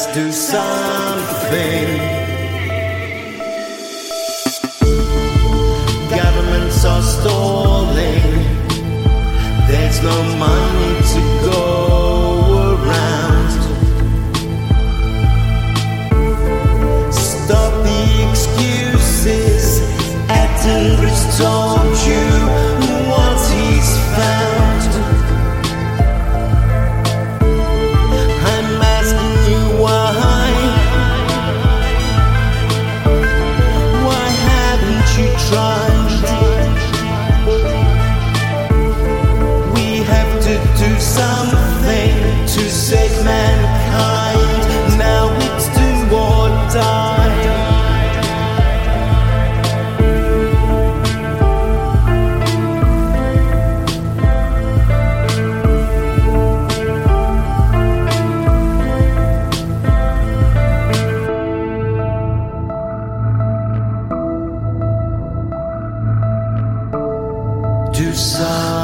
let's do something. Governments are stalling, there's no money to Do sigh.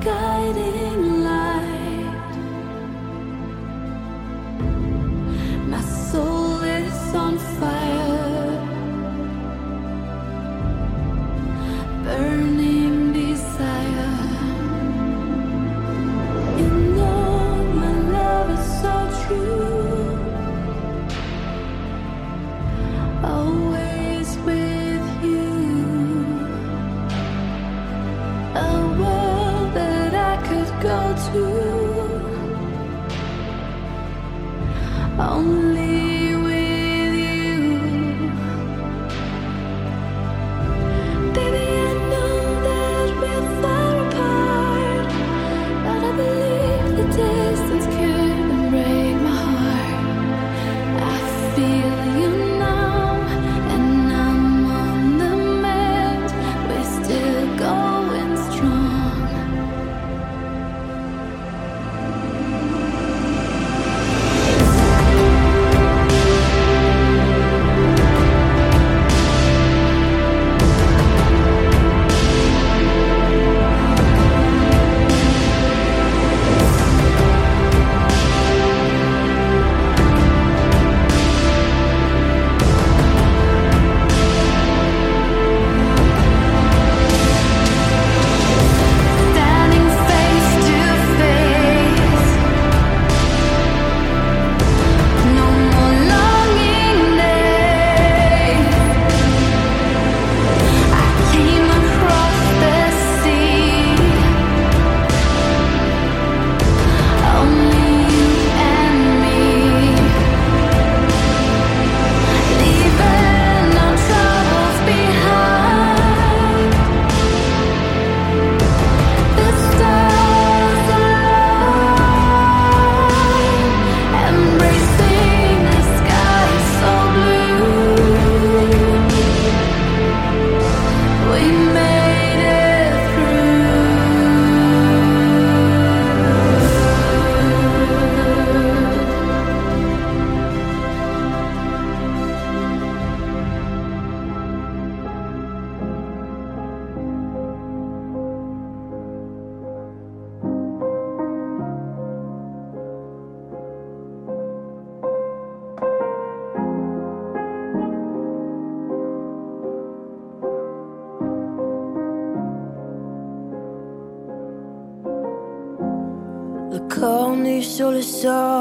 guided.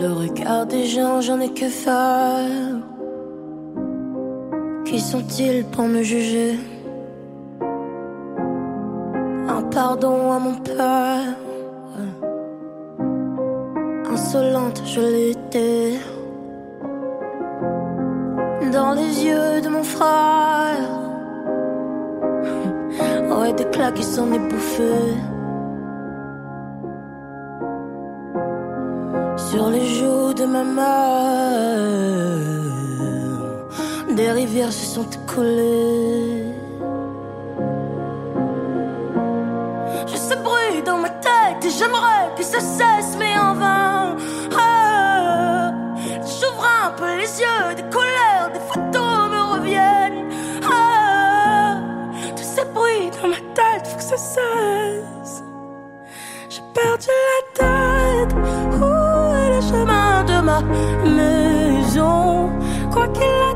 Le regard des gens, j'en ai que faire. Qui sont-ils pour me juger? Un pardon à mon père. Insolente, je l'étais. Dans les yeux de mon frère. Ouais, des claques qui s'en est bouffé. Sur les joues de ma mère, des rivières se sont écoulées. Je sais bruit dans ma tête et j'aimerais que ça cesse, mais en vain. Ah, J'ouvre un peu les yeux, des couleurs, des photos me reviennent. Ah, tous ces bruits dans ma tête, faut que ça cesse. J'ai perdu la maison? Quoi qu'il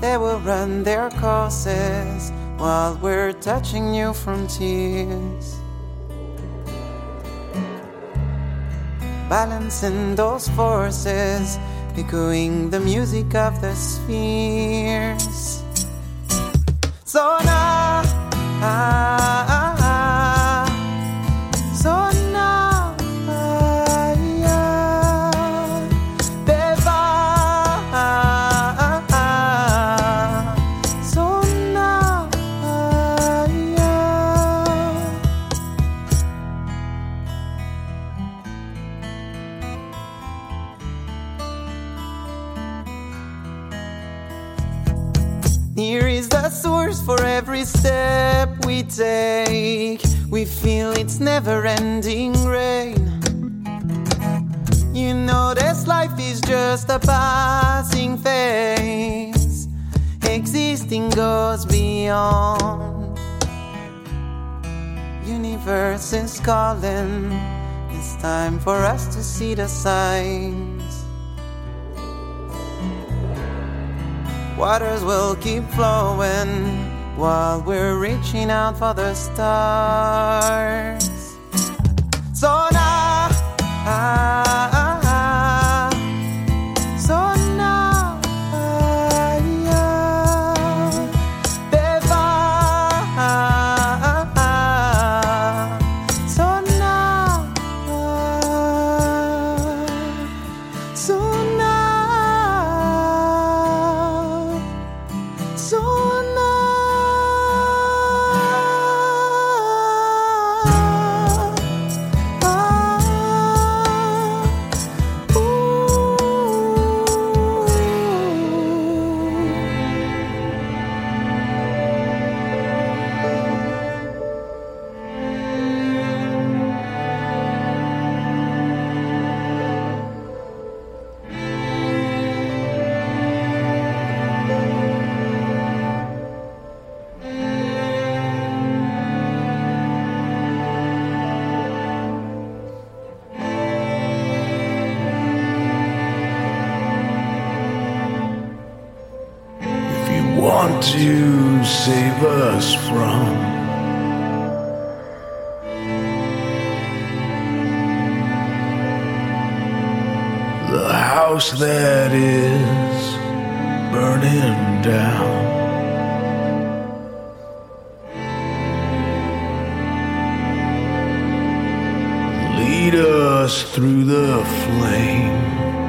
They will run their courses while we're touching new frontiers. Balancing those forces, echoing the music of the spheres. So now, ah, for every step we take. We feel its never ending rain. You know, this life is just a passing phase. Existing goes beyond. Universe is calling. It's time for us to see the signs. Waters will keep flowing while we're reaching out for the stars. So now, ah, that is burning down. Lead us through the flame.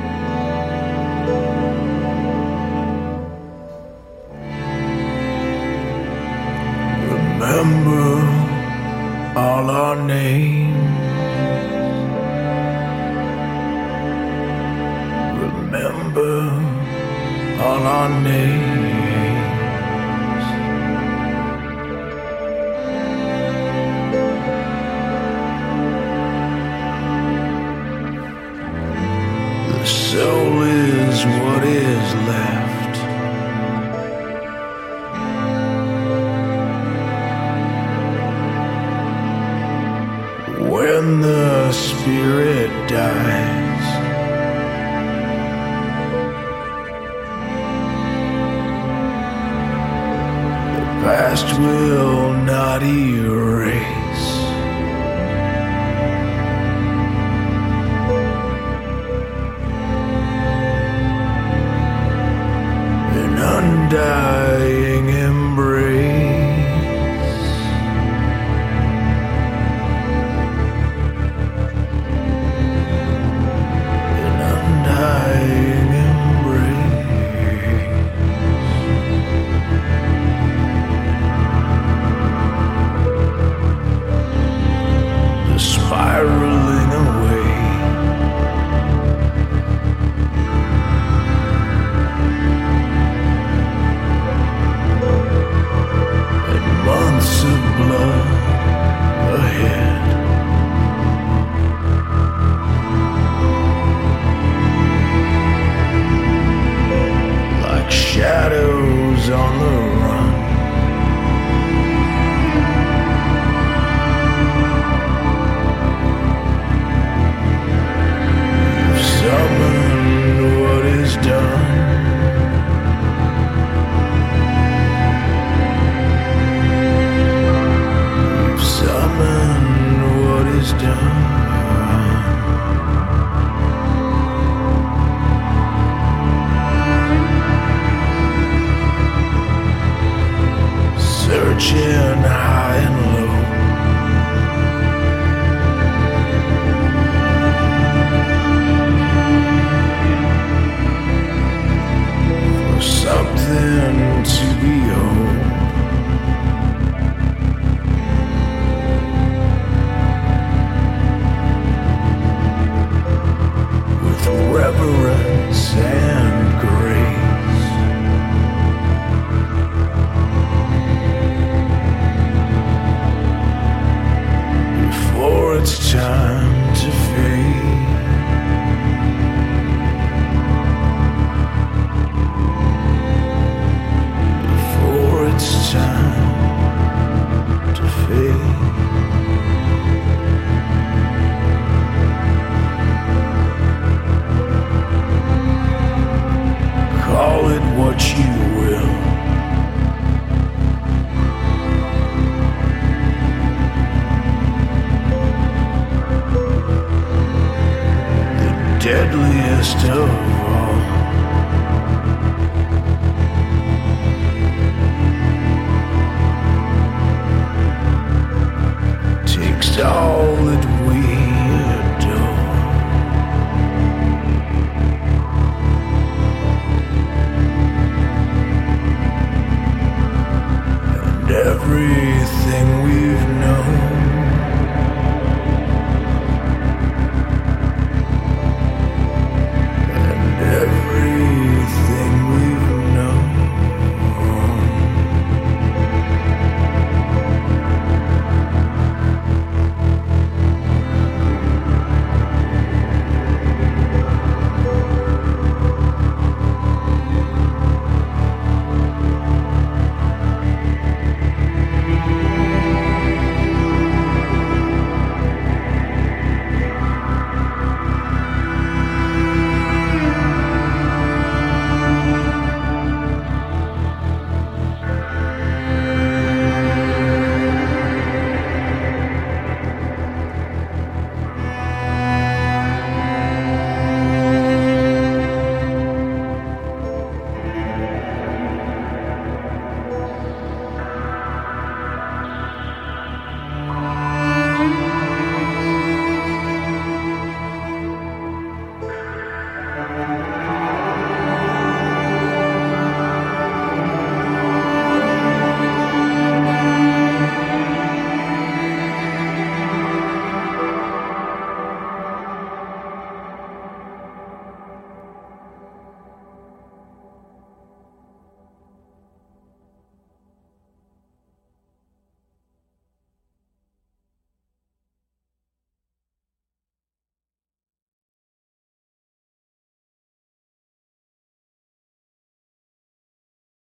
Cerberus and